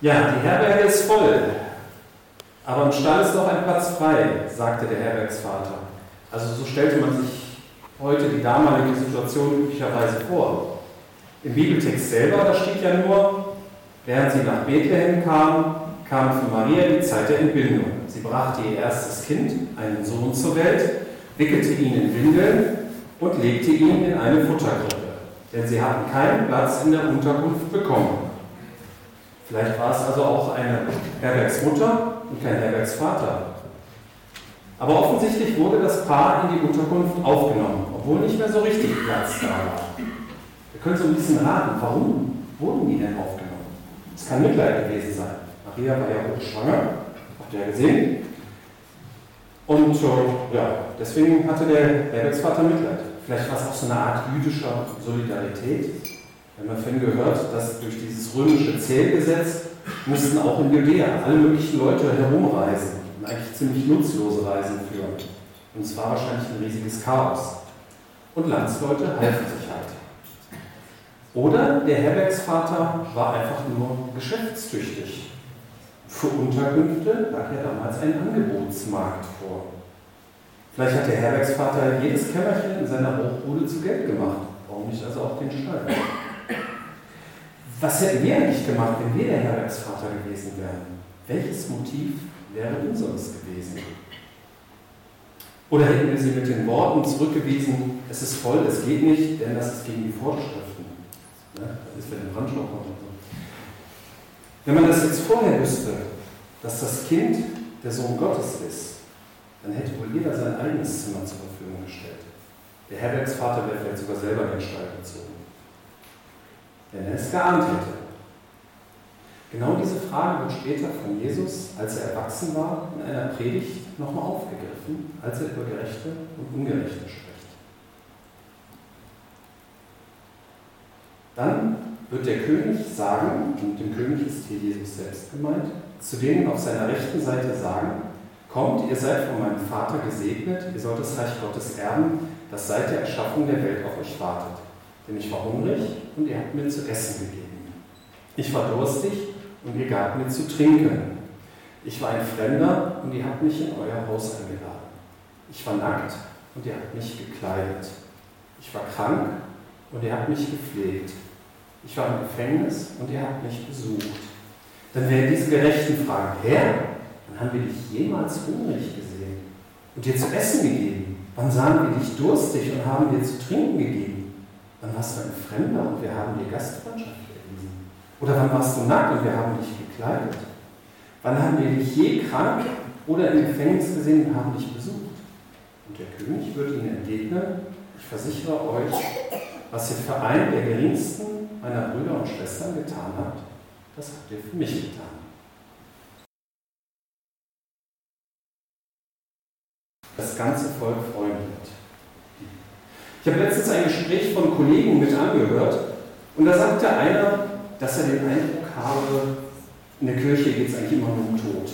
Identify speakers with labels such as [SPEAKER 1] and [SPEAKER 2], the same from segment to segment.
[SPEAKER 1] Ja, die Herberge ist voll, aber im Stall ist noch ein Platz frei, sagte der Herbergsvater. Also so stellte man sich heute die damalige Situation üblicherweise vor. Im Bibeltext selber, da steht ja nur, während sie nach Bethlehem kamen, kam für Maria die Zeit der Entbindung. Sie brachte ihr erstes Kind, einen Sohn zur Welt, wickelte ihn in Windeln und legte ihn in eine Futterkrippe, denn sie hatten keinen Platz in der Unterkunft bekommen. Vielleicht war es also auch eine Herbergsmutter und kein Herbergsvater. Aber offensichtlich wurde das Paar in die Unterkunft aufgenommen, obwohl nicht mehr so richtig Platz da war. Wir können so ein bisschen raten, warum wurden die denn aufgenommen? Es kann Mitleid gewesen sein. Maria war ja hochschwanger, habt ihr ja gesehen. Und äh, ja, deswegen hatte der Herbergsvater Mitleid. Vielleicht war es auch so eine Art jüdischer Solidarität. Wir haben ja vorhin gehört, dass durch dieses römische Zählgesetz mussten auch in Judäa alle möglichen Leute herumreisen und eigentlich ziemlich nutzlose Reisen führen. Und es war wahrscheinlich ein riesiges Chaos. Und Landsleute halfen sich halt. Oder der Herbergsvater war einfach nur geschäftstüchtig. Für Unterkünfte lag ja damals ein Angebotsmarkt vor. Vielleicht hat der Herbergsvater jedes Kämmerchen in seiner Hochbude zu Geld gemacht. Warum nicht also auch den Stall? Was hätten wir eigentlich gemacht, wenn wir der Herbergsvater gewesen wären? Welches Motiv wäre unseres gewesen? Oder hätten wir sie mit den Worten zurückgewiesen, es ist voll, es geht nicht, denn das ist gegen die Vorschriften. Ne? Das ist für den so. Wenn man das jetzt vorher wüsste, dass das Kind der Sohn Gottes ist, dann hätte wohl jeder sein eigenes Zimmer zur Verfügung gestellt. Der Herbergsvater wäre vielleicht sogar selber den Stall gezogen wenn er es geahnt hätte. Genau diese Frage wird später von Jesus, als er erwachsen war, in einer Predigt nochmal aufgegriffen, als er über Gerechte und Ungerechte spricht. Dann wird der König sagen, und dem König ist hier Jesus selbst gemeint, zu denen auf seiner rechten Seite sagen, kommt, ihr seid von meinem Vater gesegnet, ihr sollt das Reich Gottes erben, das seit der Erschaffung der Welt auf euch wartet. Denn ich war hungrig und ihr habt mir zu essen gegeben. Ich war durstig und ihr gabt mir zu trinken. Ich war ein Fremder und ihr habt mich in euer Haus eingeladen. Ich war nackt und ihr habt mich gekleidet. Ich war krank und ihr habt mich gepflegt. Ich war im Gefängnis und ihr habt mich besucht. Dann werden diese Gerechten fragen, Herr, wann haben wir dich jemals hungrig gesehen und dir zu essen gegeben? Wann sahen wir dich durstig und haben dir zu trinken gegeben? Wann warst du ein Fremder und wir haben dir Gastfreundschaft erwiesen? Oder wann warst du nackt und wir haben dich gekleidet? Wann haben wir dich je krank oder im Gefängnis gesehen und haben dich besucht? Und der König wird ihnen entgegnen, ich versichere euch, was ihr für einen der geringsten meiner Brüder und Schwestern getan habt, das habt ihr für mich getan. Das ganze Volk wird. Ich habe letztens ein Gespräch von Kollegen mit angehört und da sagte einer, dass er den Eindruck habe, in der Kirche geht es eigentlich immer nur um Tod.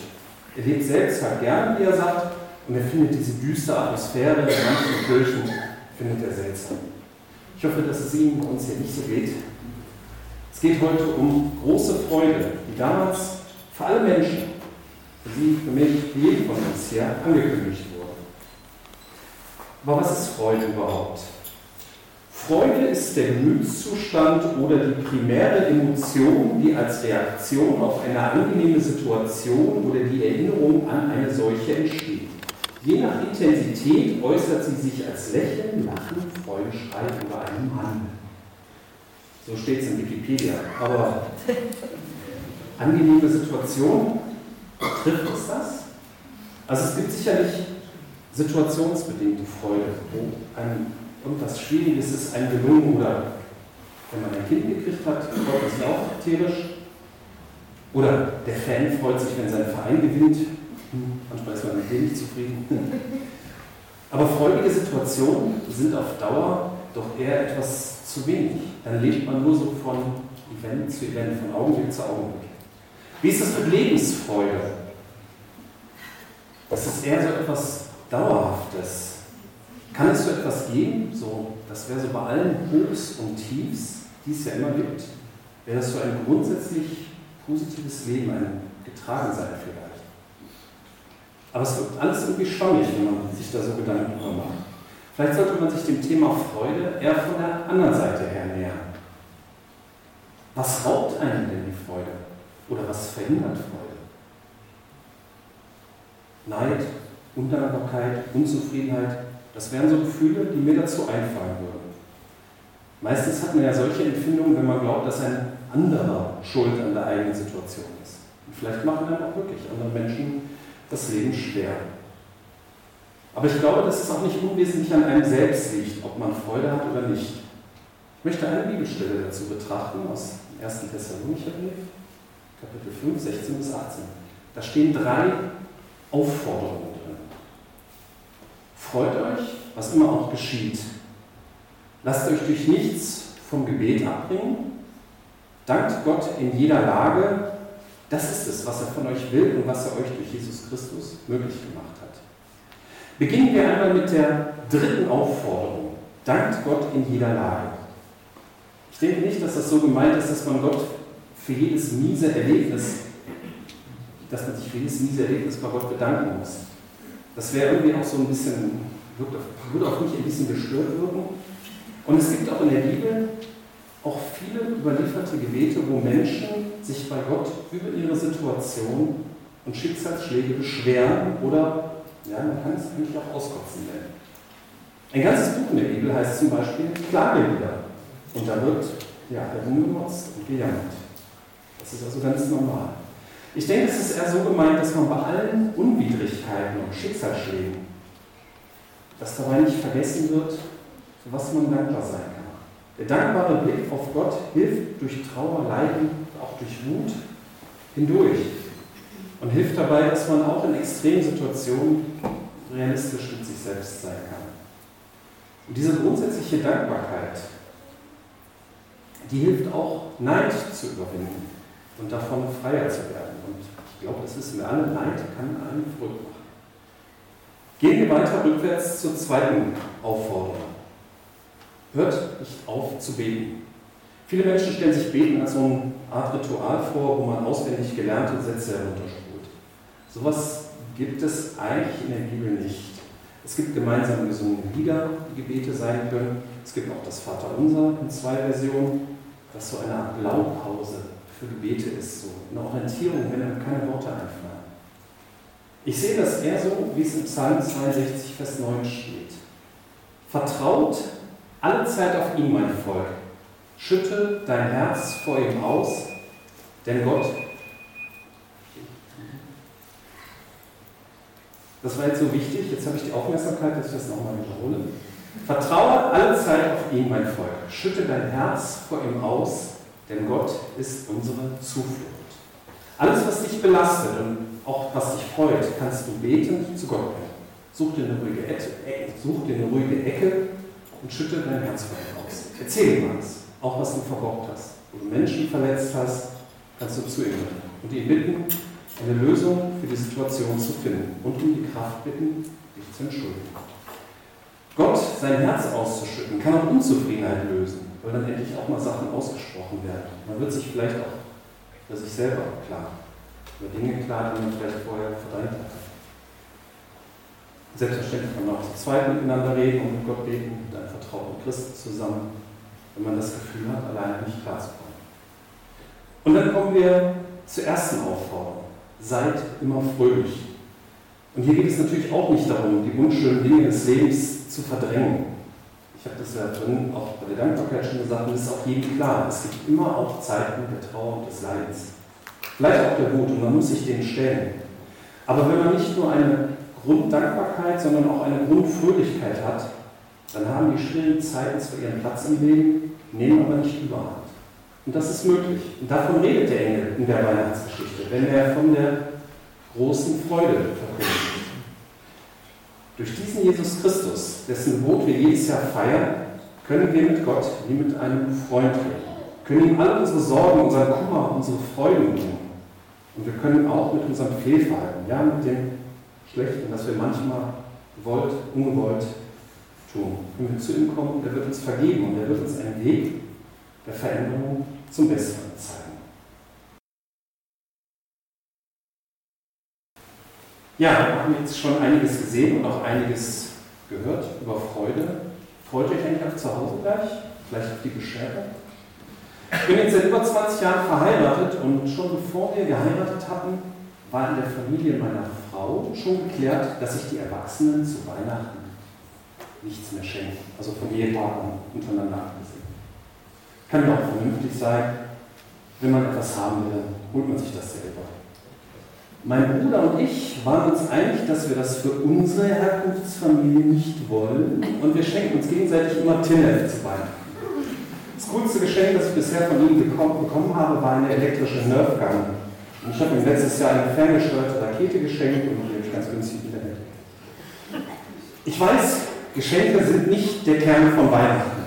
[SPEAKER 1] Er lebt selbst halt gern, wie er sagt, und er findet diese düstere Atmosphäre in manchen Kirchen, findet er seltsam. Ich hoffe, dass es Ihnen bei uns hier nicht so geht. Es geht heute um große Freude, die damals für alle Menschen, für Sie, für mich, für jeden von uns hier angekündigt wurde. Aber was ist Freude überhaupt? Freude ist der Gemütszustand oder die primäre Emotion, die als Reaktion auf eine angenehme Situation oder die Erinnerung an eine solche entsteht. Je nach Intensität äußert sie sich als Lächeln, Lachen, Freudenschrei oder einem Handeln. So steht es in Wikipedia. Aber angenehme Situation, trifft es das? Also es gibt sicherlich situationsbedingte Freude, wo ein irgendwas Schwieriges ist einem gelungen oder wenn man ein Kind gekriegt hat, freut man sich auch tierisch. Oder der Fan freut sich, wenn sein Verein gewinnt. Manchmal ist man mit dem nicht zufrieden. Aber freudige Situationen sind auf Dauer doch eher etwas zu wenig. Dann lebt man nur so von Event zu Event, von Augenblick zu Augenblick. Wie ist das mit Lebensfreude? Das ist eher so etwas Dauerhaftes. Kann es so etwas geben, so, das wäre so bei allen Hochs und Tiefs, die es ja immer gibt, wäre das so ein grundsätzlich positives Leben, ein Getragensein vielleicht. Aber es wird alles irgendwie schwammig, wenn man sich da so Gedanken drüber macht. Vielleicht sollte man sich dem Thema Freude eher von der anderen Seite her nähern. Was raubt einem denn die Freude? Oder was verhindert Freude? Neid, Undankbarkeit, Unzufriedenheit, das wären so Gefühle, die mir dazu einfallen würden. Meistens hat man ja solche Empfindungen, wenn man glaubt, dass ein anderer schuld an der eigenen Situation ist. Und vielleicht machen dann auch wirklich andere Menschen das Leben schwer. Aber ich glaube, dass es auch nicht unwesentlich an einem selbst liegt, ob man Freude hat oder nicht. Ich möchte eine Bibelstelle dazu betrachten aus dem 1. Thessalonicher Brief, Kapitel 5, 16 bis 18. Da stehen drei Aufforderungen. Freut euch, was immer auch geschieht. Lasst euch durch nichts vom Gebet abbringen. Dankt Gott in jeder Lage. Das ist es, was er von euch will und was er euch durch Jesus Christus möglich gemacht hat. Beginnen wir einmal mit der dritten Aufforderung. Dankt Gott in jeder Lage. Ich denke nicht, dass das so gemeint ist, dass man Gott für jedes miese Erlebnis, dass man sich für jedes miese Erlebnis bei Gott bedanken muss. Das wäre irgendwie auch so ein bisschen, würde auf mich ein bisschen gestört wirken. Und es gibt auch in der Bibel auch viele überlieferte Gebete, wo Menschen sich bei Gott über ihre Situation und Schicksalsschläge beschweren oder, ja, man kann es eigentlich auch auskotzen nennen. Ein ganzes Buch in der Bibel heißt zum Beispiel Klagelieder. Und da wird ja, herumgemotzt und gejammert. Das ist also ganz normal. Ich denke, es ist eher so gemeint, dass man bei allen Unwidrigkeiten und Schicksalsschlägen, dass dabei nicht vergessen wird, für was man dankbar sein kann. Der dankbare Blick auf Gott hilft durch Trauer, Leiden, auch durch Wut hindurch und hilft dabei, dass man auch in extremen Situationen realistisch mit sich selbst sein kann. Und diese grundsätzliche Dankbarkeit, die hilft auch, Neid zu überwinden und davon freier zu werden. Und ich glaube, das wissen wir alle, Neid kann einen verrückt machen. Gehen wir weiter rückwärts zur zweiten Aufforderung. Hört nicht auf zu beten. Viele Menschen stellen sich Beten als so eine Art Ritual vor, wo man auswendig gelernte Sätze herunterspult. Sowas gibt es eigentlich in der Bibel nicht. Es gibt gemeinsam gesungene Lieder, die Gebete sein können. Es gibt auch das Vaterunser in zwei Versionen, das so eine Art Blaupause für Gebete ist, so eine Orientierung, wenn einem keine Worte einfallen. Ich sehe das eher so, wie es im Psalm 62, Vers 9 steht. Vertraut alle Zeit auf ihn, mein Volk. Schütte dein Herz vor ihm aus, denn Gott, das war jetzt so wichtig, jetzt habe ich die Aufmerksamkeit, dass ich das nochmal wiederhole. Vertraue alle Zeit auf ihn, mein Volk. Schütte dein Herz vor ihm aus, denn Gott ist unsere Zuflucht. Alles, was dich belastet und auch was dich freut, kannst du betend zu Gott bringen. Such dir eine ruhige Ecke, such dir eine ruhige Ecke und schütte dein Herz vor ihm aus. Erzähl ihm was, auch was du verbockt hast. Wo du Menschen verletzt hast, kannst du zu ihm gehen und ihn bitten, eine Lösung für die Situation zu finden und um die Kraft bitten, dich zu entschuldigen. Gott sein Herz auszuschütten, kann auch Unzufriedenheit lösen, weil dann endlich auch mal Sachen ausgesprochen werden. Man wird sich vielleicht auch für sich selber klar, über Dinge klar, die man vielleicht vorher verdrängt hat. Selbstverständlich kann man auch zu zweit miteinander reden und mit Gott beten, mit einem vertrauten Christen zusammen, wenn man das Gefühl hat, alleine nicht klarzukommen. Und dann kommen wir zur ersten Aufforderung. Seid immer fröhlich. Und hier geht es natürlich auch nicht darum, die unschönen Dinge des Lebens zu verdrängen. Ich habe das ja drin auch bei der Dankbarkeit schon gesagt, und es ist auch jedem klar, es gibt immer auch Zeiten der Trauer und des Leidens. Vielleicht auch der Wut, und man muss sich denen stellen. Aber wenn man nicht nur eine Grunddankbarkeit, sondern auch eine Grundfröhlichkeit hat, dann haben die schwierigen Zeiten zwar ihren Platz im Leben, nehmen aber nicht überhand. Und das ist möglich. Und davon redet der Engel in der Weihnachtsgeschichte, wenn er von der großen Freude verkündet. Durch diesen Jesus Christus, dessen Gebot wir jedes Jahr feiern, können wir mit Gott wie mit einem Freund reden. Können ihm alle unsere Sorgen, unseren Kummer, unsere Freuden bringen. Und wir können auch mit unserem Fehlverhalten, ja, mit dem Schlechten, das wir manchmal gewollt, ungewollt tun. Wenn wir zu ihm kommen, der wird uns vergeben und er wird uns einen Weg der Veränderung zum Besseren Ja, wir haben jetzt schon einiges gesehen und auch einiges gehört über Freude. Freut euch eigentlich auch zu Hause gleich? Vielleicht auf die Beschwerde? Ich bin jetzt seit über 20 Jahren verheiratet und schon bevor wir geheiratet hatten, war in der Familie meiner Frau schon geklärt, dass sich die Erwachsenen zu Weihnachten nichts mehr schenken. Also von Ehepartnern untereinander abgesehen. Kann ja auch vernünftig sein. Wenn man etwas haben will, holt man sich das selber. Mein Bruder und ich waren uns einig, dass wir das für unsere Herkunftsfamilie nicht wollen und wir schenken uns gegenseitig immer Tinnef zu Weihnachten. Das coolste Geschenk, das ich bisher von ihm bekommen habe, war eine elektrische Nerfgun. Und ich habe ihm letztes Jahr eine ferngesteuerte Rakete geschenkt und die habe ich ganz günstig wieder Ich weiß, Geschenke sind nicht der Kern von Weihnachten.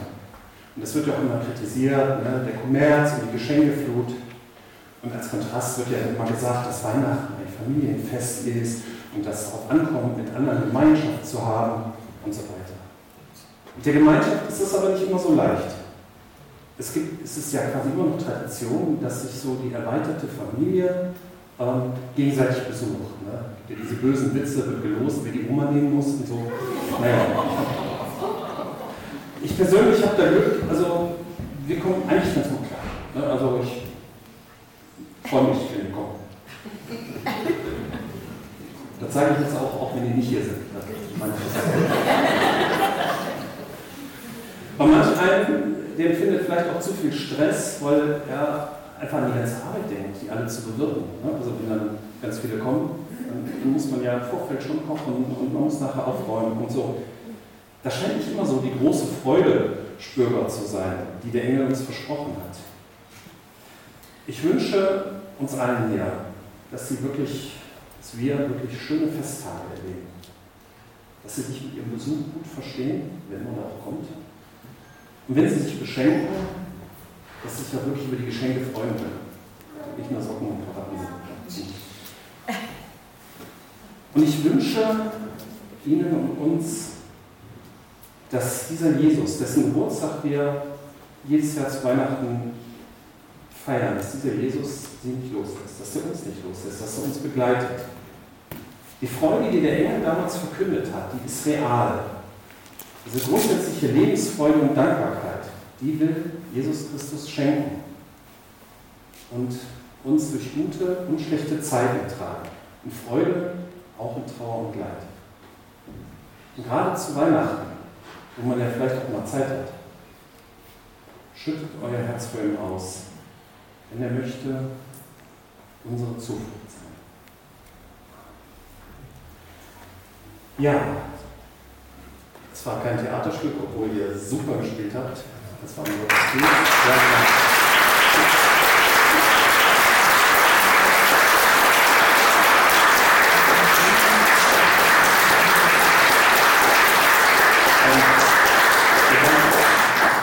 [SPEAKER 1] Und das wird ja auch immer kritisiert, ne? der Kommerz und die Geschenkeflut. Und als Kontrast wird ja immer gesagt, dass Weihnachten ein Familienfest ist und es darauf ankommt, mit anderen Gemeinschaft zu haben und so weiter. Mit der Gemeinschaft ist das aber nicht immer so leicht. Es, gibt, es ist ja quasi immer noch Tradition, dass sich so die erweiterte Familie ähm, gegenseitig besucht. Ne? Diese bösen Witze wird gelost, wer die Oma nehmen muss und so. Naja. Ich persönlich habe da Glück, also wir kommen eigentlich ganz gut klar. Ne? Also ich freue mich, wenn ihr kommt. Da zeige ich jetzt auch, auch wenn ihr nicht hier seid. Bei manch einem, der empfindet vielleicht auch zu viel Stress, weil er einfach an die ganze Arbeit denkt, die alle zu bewirken. Ne? Also wenn dann ganz viele kommen, dann muss man ja im Vorfeld schon kochen und man muss nachher aufräumen und so. Da scheint nicht immer so die große Freude spürbar zu sein, die der Engel uns versprochen hat. Ich wünsche uns allen hier, dass sie wirklich, dass wir wirklich schöne Festtage erleben. Dass sie sich mit ihrem Besuch gut verstehen, wenn man auch kommt. Und wenn sie sich beschenken, dass sie sich auch wirklich über die Geschenke freuen können. Nicht nur Socken und Krawatten. Und ich wünsche Ihnen und uns, dass dieser Jesus, dessen Geburtstag wir jedes Jahr zu Weihnachten feiern, dass dieser Jesus sie nicht loslässt, dass er uns nicht loslässt, dass er uns begleitet. Die Freude, die der Engel damals verkündet hat, die ist real. Diese grundsätzliche Lebensfreude und Dankbarkeit, die will Jesus Christus schenken und uns durch gute und schlechte Zeiten tragen. In Freude, auch in Trauer und Leid. Und gerade zu Weihnachten, wo man ja vielleicht auch mal Zeit hat, schüttet euer Herz für ihn aus wenn er möchte, unsere Zuflucht sein. Ja, es war kein Theaterstück, obwohl ihr super gespielt habt. Das war nur das Spiel. Ja,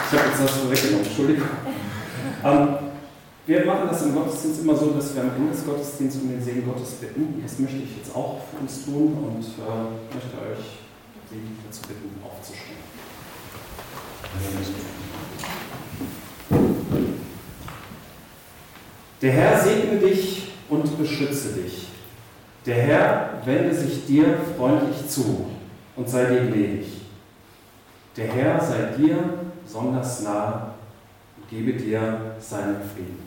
[SPEAKER 1] Ich habe jetzt das vorweggenommen, Entschuldigung. Das im Gottesdienst immer so, dass wir am Ende des Gottesdienstes um den Segen Gottes bitten. Das möchte ich jetzt auch für uns tun und äh, möchte euch dazu bitten, aufzustehen. Der Herr segne dich und beschütze dich. Der Herr wende sich dir freundlich zu und sei dir gnädig. Der Herr sei dir besonders nah und gebe dir seinen Frieden.